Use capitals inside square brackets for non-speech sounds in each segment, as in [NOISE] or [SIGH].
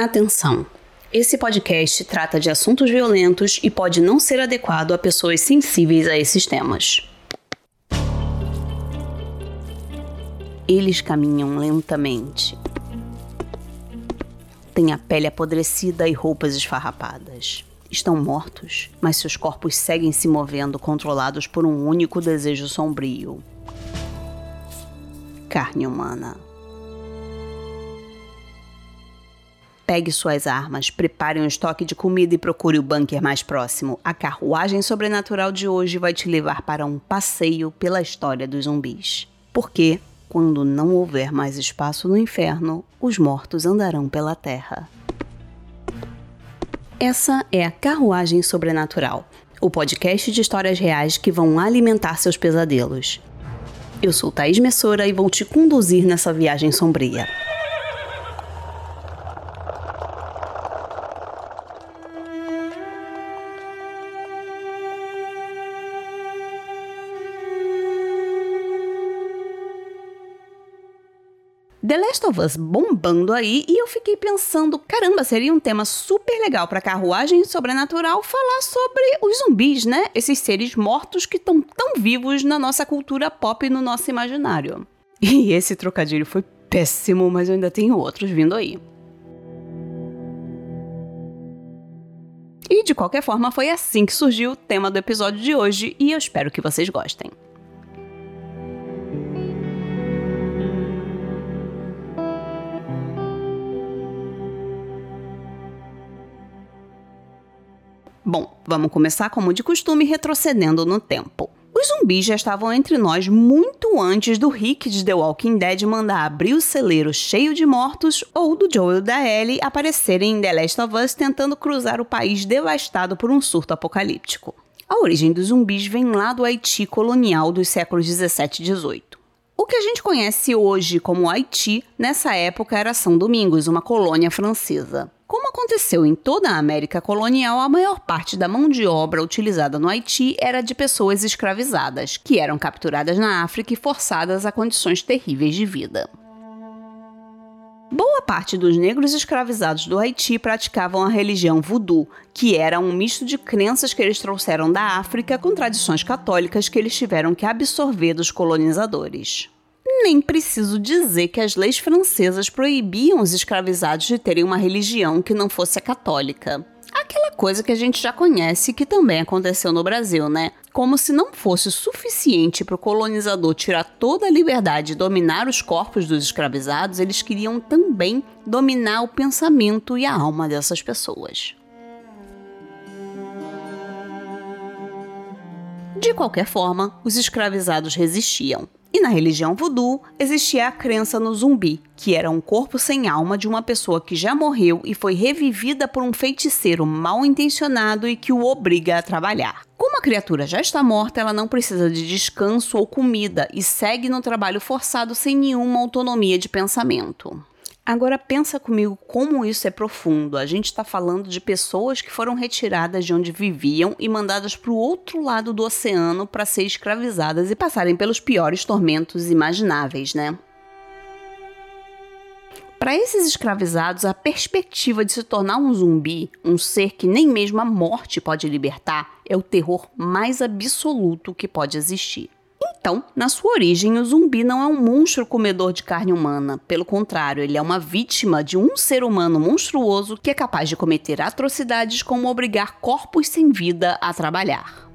Atenção! Esse podcast trata de assuntos violentos e pode não ser adequado a pessoas sensíveis a esses temas. Eles caminham lentamente. Têm a pele apodrecida e roupas esfarrapadas. Estão mortos, mas seus corpos seguem se movendo, controlados por um único desejo sombrio: carne humana. Pegue suas armas, prepare um estoque de comida e procure o bunker mais próximo. A carruagem sobrenatural de hoje vai te levar para um passeio pela história dos zumbis. Porque, quando não houver mais espaço no inferno, os mortos andarão pela terra. Essa é a Carruagem Sobrenatural, o podcast de histórias reais que vão alimentar seus pesadelos. Eu sou Thaís Messora e vou te conduzir nessa viagem sombria. The Last of Us bombando aí e eu fiquei pensando, caramba, seria um tema super legal para carruagem sobrenatural falar sobre os zumbis, né? Esses seres mortos que estão tão vivos na nossa cultura pop e no nosso imaginário. E esse trocadilho foi péssimo, mas eu ainda tenho outros vindo aí. E de qualquer forma, foi assim que surgiu o tema do episódio de hoje e eu espero que vocês gostem. Bom, vamos começar como de costume retrocedendo no tempo. Os zumbis já estavam entre nós muito antes do Rick de The Walking Dead mandar abrir o celeiro cheio de mortos ou do Joel da Ellie aparecerem em The Last of Us tentando cruzar o país devastado por um surto apocalíptico. A origem dos zumbis vem lá do Haiti colonial dos séculos 17 e 18. O que a gente conhece hoje como Haiti, nessa época era São Domingos, uma colônia francesa. Como aconteceu em toda a América colonial, a maior parte da mão de obra utilizada no Haiti era de pessoas escravizadas, que eram capturadas na África e forçadas a condições terríveis de vida. Boa parte dos negros escravizados do Haiti praticavam a religião voodoo, que era um misto de crenças que eles trouxeram da África com tradições católicas que eles tiveram que absorver dos colonizadores. Nem preciso dizer que as leis francesas proibiam os escravizados de terem uma religião que não fosse a católica. Aquela coisa que a gente já conhece que também aconteceu no Brasil, né? Como se não fosse suficiente para o colonizador tirar toda a liberdade e dominar os corpos dos escravizados, eles queriam também dominar o pensamento e a alma dessas pessoas. De qualquer forma, os escravizados resistiam. E na religião voodoo existia a crença no zumbi, que era um corpo sem alma de uma pessoa que já morreu e foi revivida por um feiticeiro mal intencionado e que o obriga a trabalhar. Como a criatura já está morta, ela não precisa de descanso ou comida e segue no trabalho forçado sem nenhuma autonomia de pensamento. Agora pensa comigo como isso é profundo. A gente está falando de pessoas que foram retiradas de onde viviam e mandadas para o outro lado do oceano para ser escravizadas e passarem pelos piores tormentos imagináveis, né? Para esses escravizados, a perspectiva de se tornar um zumbi, um ser que nem mesmo a morte pode libertar, é o terror mais absoluto que pode existir. Então, na sua origem, o zumbi não é um monstro comedor de carne humana. Pelo contrário, ele é uma vítima de um ser humano monstruoso que é capaz de cometer atrocidades como obrigar corpos sem vida a trabalhar.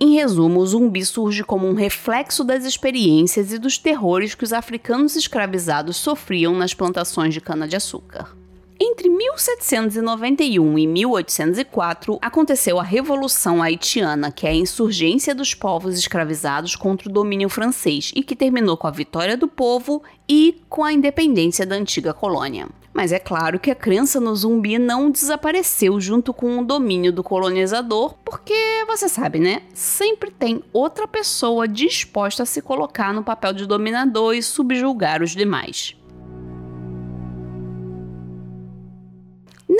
Em resumo, o zumbi surge como um reflexo das experiências e dos terrores que os africanos escravizados sofriam nas plantações de cana-de-açúcar. Entre 1791 e 1804 aconteceu a Revolução Haitiana, que é a insurgência dos povos escravizados contra o domínio francês e que terminou com a vitória do povo e com a independência da antiga colônia. Mas é claro que a crença no zumbi não desapareceu junto com o domínio do colonizador, porque você sabe, né? Sempre tem outra pessoa disposta a se colocar no papel de dominador e subjugar os demais.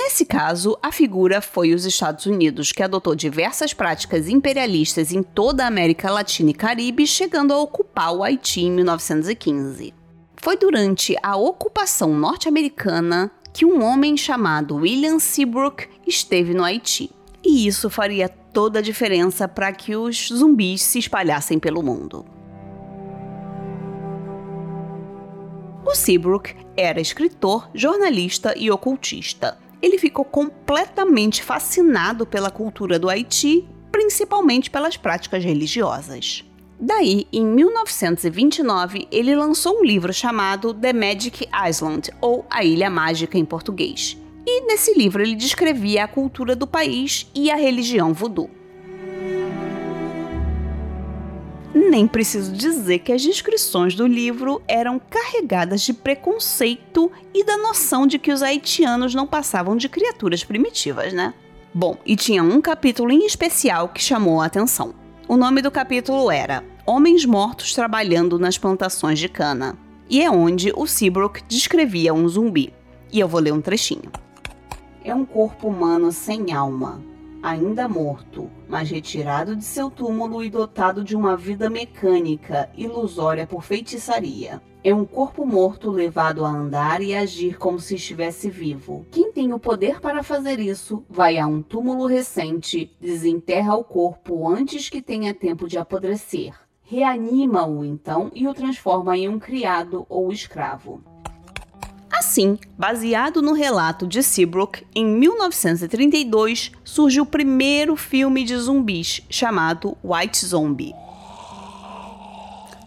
Nesse caso, a figura foi os Estados Unidos, que adotou diversas práticas imperialistas em toda a América Latina e Caribe, chegando a ocupar o Haiti em 1915. Foi durante a ocupação norte-americana que um homem chamado William Seabrook esteve no Haiti. E isso faria toda a diferença para que os zumbis se espalhassem pelo mundo. O Seabrook era escritor, jornalista e ocultista. Ele ficou completamente fascinado pela cultura do Haiti, principalmente pelas práticas religiosas. Daí, em 1929, ele lançou um livro chamado The Magic Island, ou A Ilha Mágica em português. E nesse livro ele descrevia a cultura do país e a religião voodoo. Nem preciso dizer que as descrições do livro eram carregadas de preconceito e da noção de que os haitianos não passavam de criaturas primitivas, né? Bom, e tinha um capítulo em especial que chamou a atenção. O nome do capítulo era Homens Mortos Trabalhando nas Plantações de Cana. E é onde o Seabrook descrevia um zumbi. E eu vou ler um trechinho. É um corpo humano sem alma, ainda morto, mas retirado de seu túmulo e dotado de uma vida mecânica, ilusória por feitiçaria. É um corpo morto levado a andar e agir como se estivesse vivo. Quem tem o poder para fazer isso vai a um túmulo recente, desenterra o corpo antes que tenha tempo de apodrecer. Reanima-o então e o transforma em um criado ou escravo. Assim, baseado no relato de Seabrook, em 1932 surge o primeiro filme de zumbis chamado White Zombie.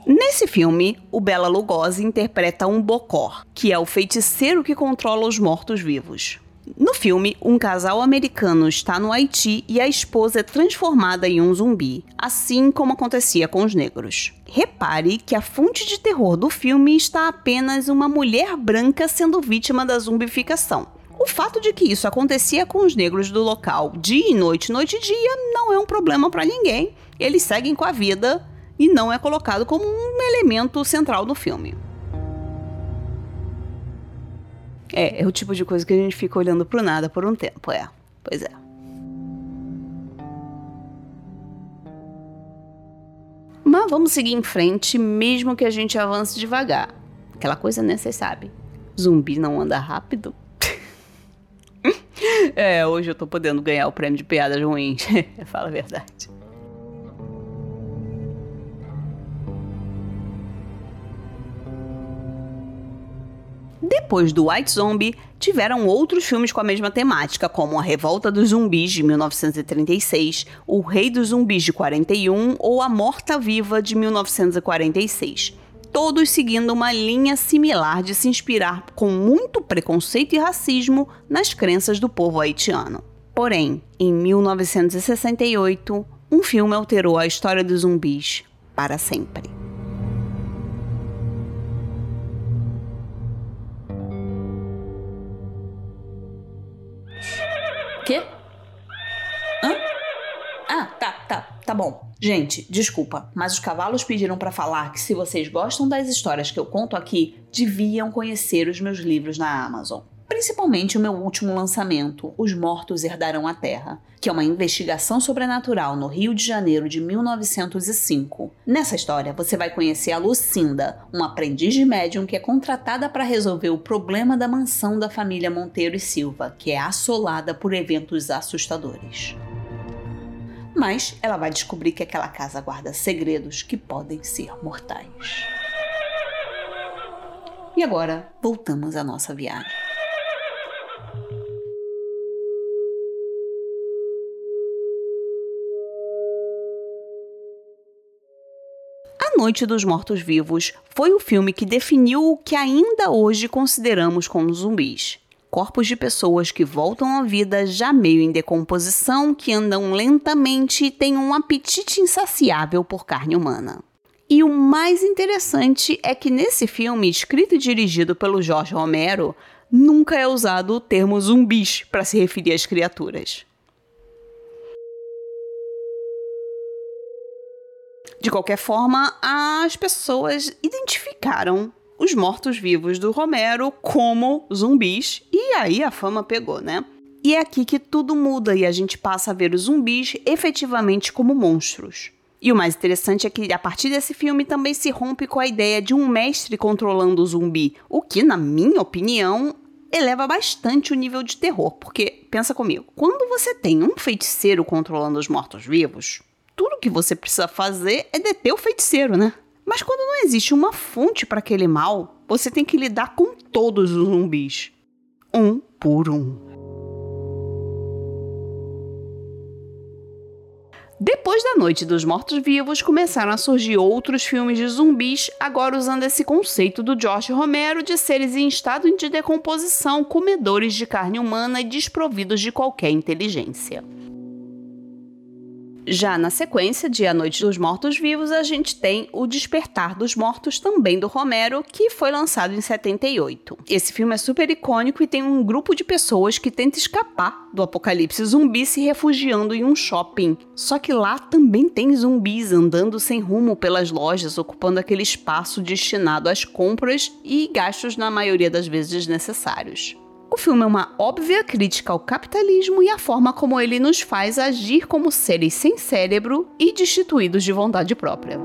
Nesse filme, o Bela Lugosi interpreta um Bokor, que é o feiticeiro que controla os mortos-vivos. No filme, um casal americano está no Haiti e a esposa é transformada em um zumbi, assim como acontecia com os negros. Repare que a fonte de terror do filme está apenas uma mulher branca sendo vítima da zumbificação. O fato de que isso acontecia com os negros do local dia e noite, noite e dia, não é um problema para ninguém. Eles seguem com a vida e não é colocado como um elemento central do filme. É, é o tipo de coisa que a gente fica olhando pro nada por um tempo, é. Pois é. Mas vamos seguir em frente, mesmo que a gente avance devagar. Aquela coisa, né? Vocês sabem. Zumbi não anda rápido. [LAUGHS] é, hoje eu tô podendo ganhar o prêmio de piadas ruins. [LAUGHS] Fala a verdade. Depois do White Zombie, tiveram outros filmes com a mesma temática, como A Revolta dos Zumbis de 1936, O Rei dos Zumbis de 41 ou A Morta Viva de 1946. Todos seguindo uma linha similar de se inspirar com muito preconceito e racismo nas crenças do povo haitiano. Porém, em 1968, um filme alterou a história dos zumbis para sempre. Quê? Hã? Ah, tá, tá, tá bom. Gente, desculpa, mas os cavalos pediram para falar que se vocês gostam das histórias que eu conto aqui, deviam conhecer os meus livros na Amazon principalmente o meu último lançamento, Os Mortos Herdarão a Terra, que é uma investigação sobrenatural no Rio de Janeiro de 1905. Nessa história, você vai conhecer a Lucinda, uma aprendiz de médium que é contratada para resolver o problema da mansão da família Monteiro e Silva, que é assolada por eventos assustadores. Mas ela vai descobrir que aquela casa guarda segredos que podem ser mortais. E agora, voltamos à nossa viagem. Noite dos Mortos-Vivos foi o filme que definiu o que ainda hoje consideramos como zumbis. Corpos de pessoas que voltam à vida já meio em decomposição, que andam lentamente e têm um apetite insaciável por carne humana. E o mais interessante é que nesse filme, escrito e dirigido pelo Jorge Romero, nunca é usado o termo zumbis para se referir às criaturas. De qualquer forma, as pessoas identificaram os mortos-vivos do Romero como zumbis e aí a fama pegou, né? E é aqui que tudo muda e a gente passa a ver os zumbis efetivamente como monstros. E o mais interessante é que a partir desse filme também se rompe com a ideia de um mestre controlando o zumbi, o que, na minha opinião, eleva bastante o nível de terror, porque pensa comigo, quando você tem um feiticeiro controlando os mortos-vivos, que você precisa fazer é deter o feiticeiro, né? Mas quando não existe uma fonte para aquele mal, você tem que lidar com todos os zumbis, um por um. Depois da Noite dos Mortos-Vivos, começaram a surgir outros filmes de zumbis, agora usando esse conceito do George Romero de seres em estado de decomposição, comedores de carne humana e desprovidos de qualquer inteligência. Já na sequência de A Noite dos Mortos-Vivos, a gente tem O Despertar dos Mortos, também do Romero, que foi lançado em 78. Esse filme é super icônico e tem um grupo de pessoas que tenta escapar do apocalipse zumbi se refugiando em um shopping. Só que lá também tem zumbis andando sem rumo pelas lojas, ocupando aquele espaço destinado às compras e gastos na maioria das vezes desnecessários. O filme é uma óbvia crítica ao capitalismo e à forma como ele nos faz agir como seres sem cérebro e destituídos de vontade própria.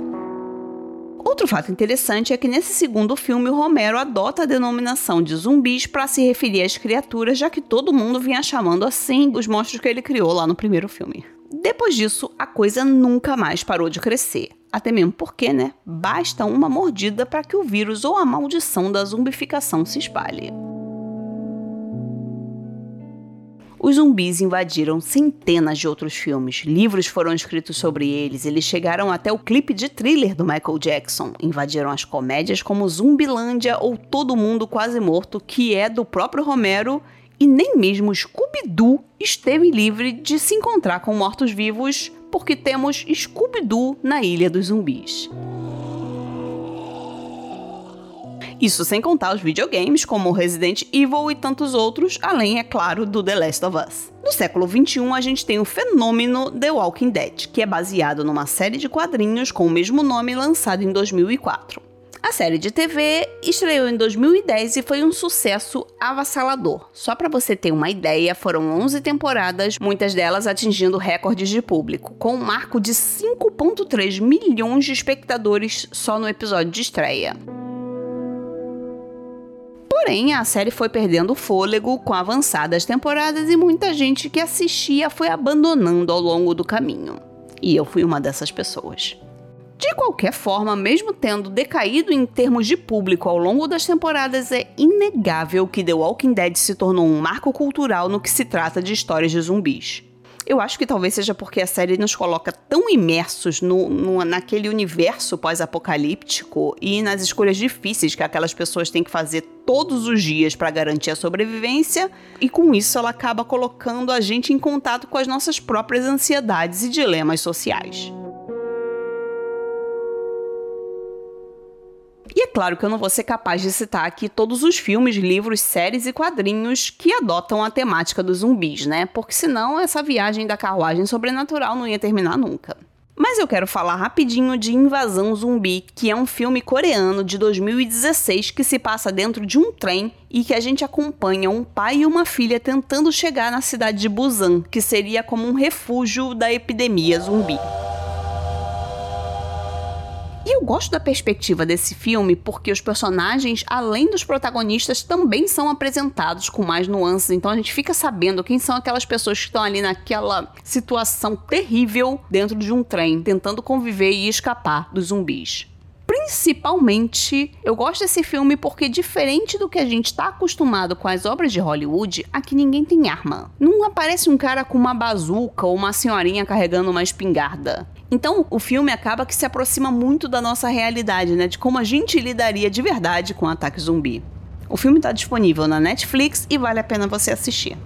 Outro fato interessante é que nesse segundo filme o Romero adota a denominação de zumbis para se referir às criaturas, já que todo mundo vinha chamando assim os monstros que ele criou lá no primeiro filme. Depois disso, a coisa nunca mais parou de crescer. Até mesmo porque, né? Basta uma mordida para que o vírus ou a maldição da zumbificação se espalhe. Os zumbis invadiram centenas de outros filmes, livros foram escritos sobre eles, eles chegaram até o clipe de thriller do Michael Jackson, invadiram as comédias como Zumbilândia ou Todo Mundo Quase Morto, que é do próprio Romero, e nem mesmo Scooby-Doo esteve livre de se encontrar com mortos-vivos, porque temos Scooby-Doo na Ilha dos Zumbis. Isso sem contar os videogames como Resident Evil e tantos outros, além, é claro, do The Last of Us. No século XXI, a gente tem o fenômeno The Walking Dead, que é baseado numa série de quadrinhos com o mesmo nome lançado em 2004. A série de TV estreou em 2010 e foi um sucesso avassalador. Só para você ter uma ideia, foram 11 temporadas, muitas delas atingindo recordes de público, com um marco de 5.3 milhões de espectadores só no episódio de estreia. Porém, a série foi perdendo fôlego com avançadas temporadas e muita gente que assistia foi abandonando ao longo do caminho. E eu fui uma dessas pessoas. De qualquer forma, mesmo tendo decaído em termos de público ao longo das temporadas, é inegável que The Walking Dead se tornou um marco cultural no que se trata de histórias de zumbis. Eu acho que talvez seja porque a série nos coloca tão imersos no, no naquele universo pós-apocalíptico e nas escolhas difíceis que aquelas pessoas têm que fazer todos os dias para garantir a sobrevivência, e com isso ela acaba colocando a gente em contato com as nossas próprias ansiedades e dilemas sociais. Claro que eu não vou ser capaz de citar aqui todos os filmes, livros, séries e quadrinhos que adotam a temática dos zumbis, né? Porque senão essa viagem da carruagem sobrenatural não ia terminar nunca. Mas eu quero falar rapidinho de Invasão Zumbi, que é um filme coreano de 2016 que se passa dentro de um trem e que a gente acompanha um pai e uma filha tentando chegar na cidade de Busan, que seria como um refúgio da epidemia zumbi. E eu gosto da perspectiva desse filme porque os personagens, além dos protagonistas, também são apresentados com mais nuances. Então a gente fica sabendo quem são aquelas pessoas que estão ali naquela situação terrível dentro de um trem, tentando conviver e escapar dos zumbis. Principalmente, eu gosto desse filme porque, diferente do que a gente está acostumado com as obras de Hollywood, aqui ninguém tem arma. Não aparece um cara com uma bazuca ou uma senhorinha carregando uma espingarda. Então, o filme acaba que se aproxima muito da nossa realidade, né? De como a gente lidaria de verdade com o ataque zumbi. O filme está disponível na Netflix e vale a pena você assistir.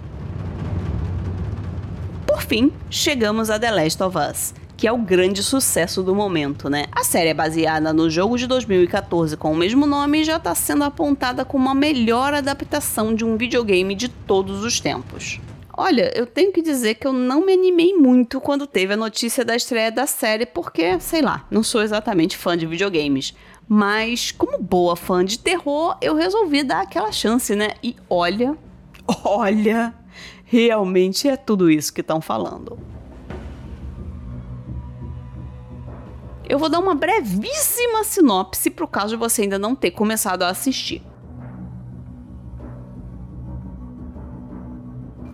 Por fim, chegamos a The Last of Us, que é o grande sucesso do momento, né? A série é baseada no jogo de 2014 com o mesmo nome e já está sendo apontada como a melhor adaptação de um videogame de todos os tempos. Olha, eu tenho que dizer que eu não me animei muito quando teve a notícia da estreia da série, porque, sei lá, não sou exatamente fã de videogames. Mas, como boa fã de terror, eu resolvi dar aquela chance, né? E olha, [LAUGHS] olha, realmente é tudo isso que estão falando. Eu vou dar uma brevíssima sinopse para o caso de você ainda não ter começado a assistir.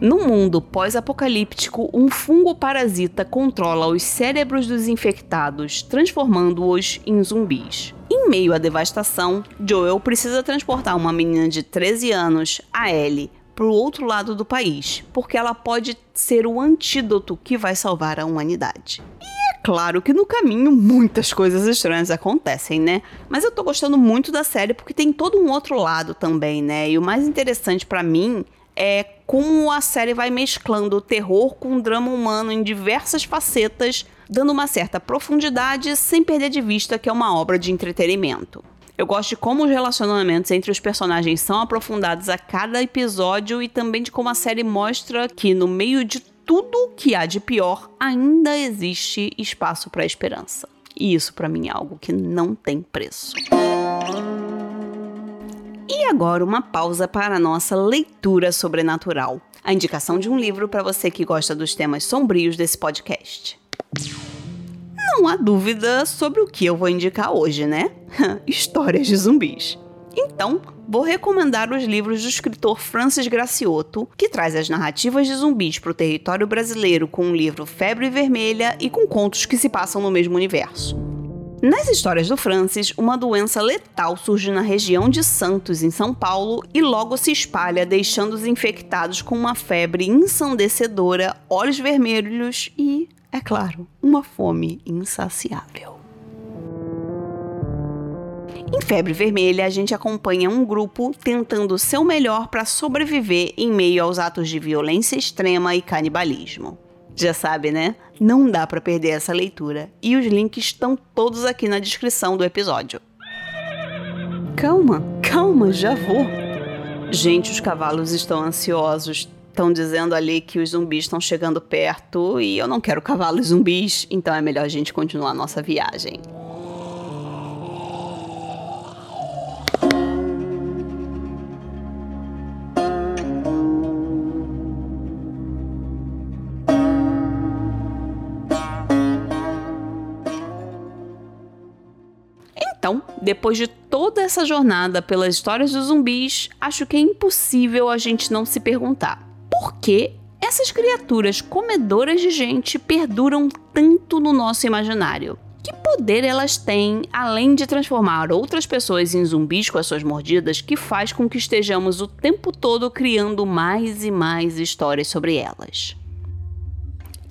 No mundo pós-apocalíptico, um fungo parasita controla os cérebros dos infectados, transformando-os em zumbis. Em meio à devastação, Joel precisa transportar uma menina de 13 anos, a Ellie, para o outro lado do país, porque ela pode ser o antídoto que vai salvar a humanidade. E é claro que no caminho muitas coisas estranhas acontecem, né? Mas eu tô gostando muito da série porque tem todo um outro lado também, né? E o mais interessante para mim é como a série vai mesclando o terror com o drama humano em diversas facetas, dando uma certa profundidade sem perder de vista que é uma obra de entretenimento. Eu gosto de como os relacionamentos entre os personagens são aprofundados a cada episódio e também de como a série mostra que no meio de tudo que há de pior, ainda existe espaço para esperança. E isso para mim é algo que não tem preço. E agora uma pausa para a nossa leitura sobrenatural. A indicação de um livro para você que gosta dos temas sombrios desse podcast. Não há dúvida sobre o que eu vou indicar hoje, né? [LAUGHS] Histórias de zumbis. Então, vou recomendar os livros do escritor Francis Gracioto, que traz as narrativas de zumbis para o território brasileiro com o livro Febre Vermelha e com contos que se passam no mesmo universo. Nas histórias do Francis, uma doença letal surge na região de Santos, em São Paulo, e logo se espalha, deixando os infectados com uma febre ensandecedora, olhos vermelhos e, é claro, uma fome insaciável. Em Febre Vermelha, a gente acompanha um grupo tentando o seu melhor para sobreviver em meio aos atos de violência extrema e canibalismo. Já sabe, né? Não dá para perder essa leitura. E os links estão todos aqui na descrição do episódio. Calma, calma, já vou. Gente, os cavalos estão ansiosos. Estão dizendo ali que os zumbis estão chegando perto e eu não quero cavalos zumbis, então é melhor a gente continuar a nossa viagem. Então, depois de toda essa jornada pelas histórias dos zumbis, acho que é impossível a gente não se perguntar por que essas criaturas comedoras de gente perduram tanto no nosso imaginário. Que poder elas têm, além de transformar outras pessoas em zumbis com as suas mordidas, que faz com que estejamos o tempo todo criando mais e mais histórias sobre elas?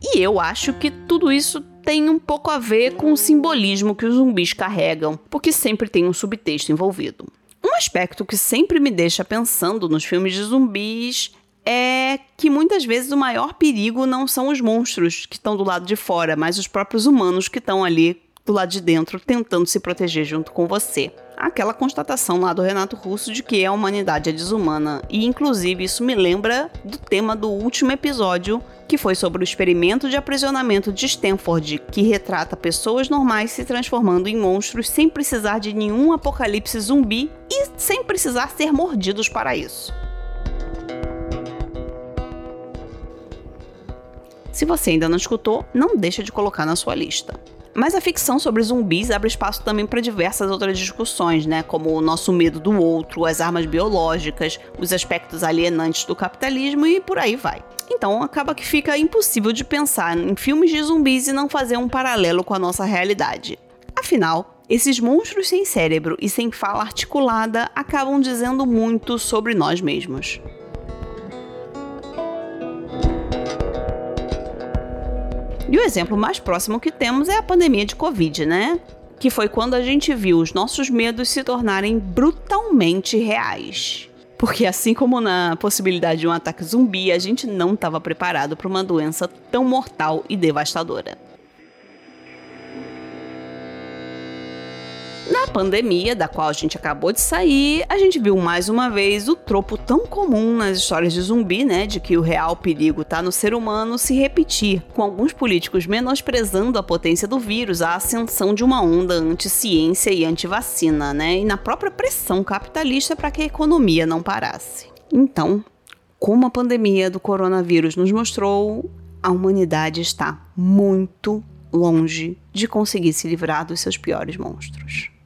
E eu acho que tudo isso tem um pouco a ver com o simbolismo que os zumbis carregam, porque sempre tem um subtexto envolvido. Um aspecto que sempre me deixa pensando nos filmes de zumbis é que muitas vezes o maior perigo não são os monstros que estão do lado de fora, mas os próprios humanos que estão ali do lado de dentro tentando se proteger junto com você. Aquela constatação lá do Renato Russo de que a humanidade é desumana. E inclusive isso me lembra do tema do último episódio que foi sobre o experimento de aprisionamento de Stanford, que retrata pessoas normais se transformando em monstros sem precisar de nenhum apocalipse zumbi e sem precisar ser mordidos para isso. Se você ainda não escutou, não deixa de colocar na sua lista. Mas a ficção sobre zumbis abre espaço também para diversas outras discussões, né? Como o nosso medo do outro, as armas biológicas, os aspectos alienantes do capitalismo e por aí vai. Então acaba que fica impossível de pensar em filmes de zumbis e não fazer um paralelo com a nossa realidade. Afinal, esses monstros sem cérebro e sem fala articulada acabam dizendo muito sobre nós mesmos. E o exemplo mais próximo que temos é a pandemia de Covid, né? Que foi quando a gente viu os nossos medos se tornarem brutalmente reais. Porque assim como na possibilidade de um ataque zumbi, a gente não estava preparado para uma doença tão mortal e devastadora. Pandemia, da qual a gente acabou de sair, a gente viu mais uma vez o tropo tão comum nas histórias de zumbi, né, de que o real perigo está no ser humano, se repetir, com alguns políticos menosprezando a potência do vírus, a ascensão de uma onda anti-ciência e anti-vacina, né, e na própria pressão capitalista para que a economia não parasse. Então, como a pandemia do coronavírus nos mostrou, a humanidade está muito longe de conseguir se livrar dos seus piores monstros.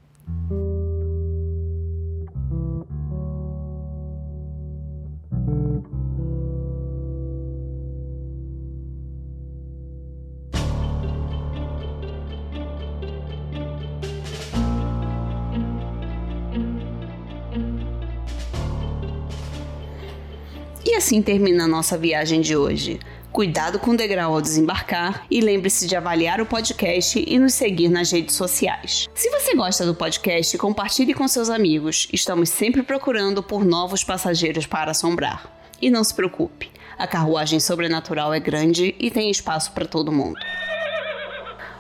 Assim termina a nossa viagem de hoje. Cuidado com o degrau ao desembarcar e lembre-se de avaliar o podcast e nos seguir nas redes sociais. Se você gosta do podcast, compartilhe com seus amigos. Estamos sempre procurando por novos passageiros para assombrar. E não se preocupe, a carruagem sobrenatural é grande e tem espaço para todo mundo.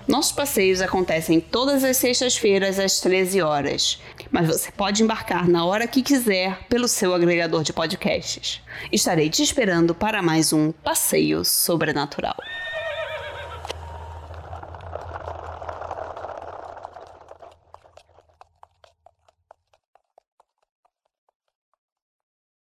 Nossos passeios acontecem todas as sextas-feiras às 13 horas, mas você pode embarcar na hora que quiser pelo seu agregador de podcasts. Estarei te esperando para mais um Passeio Sobrenatural.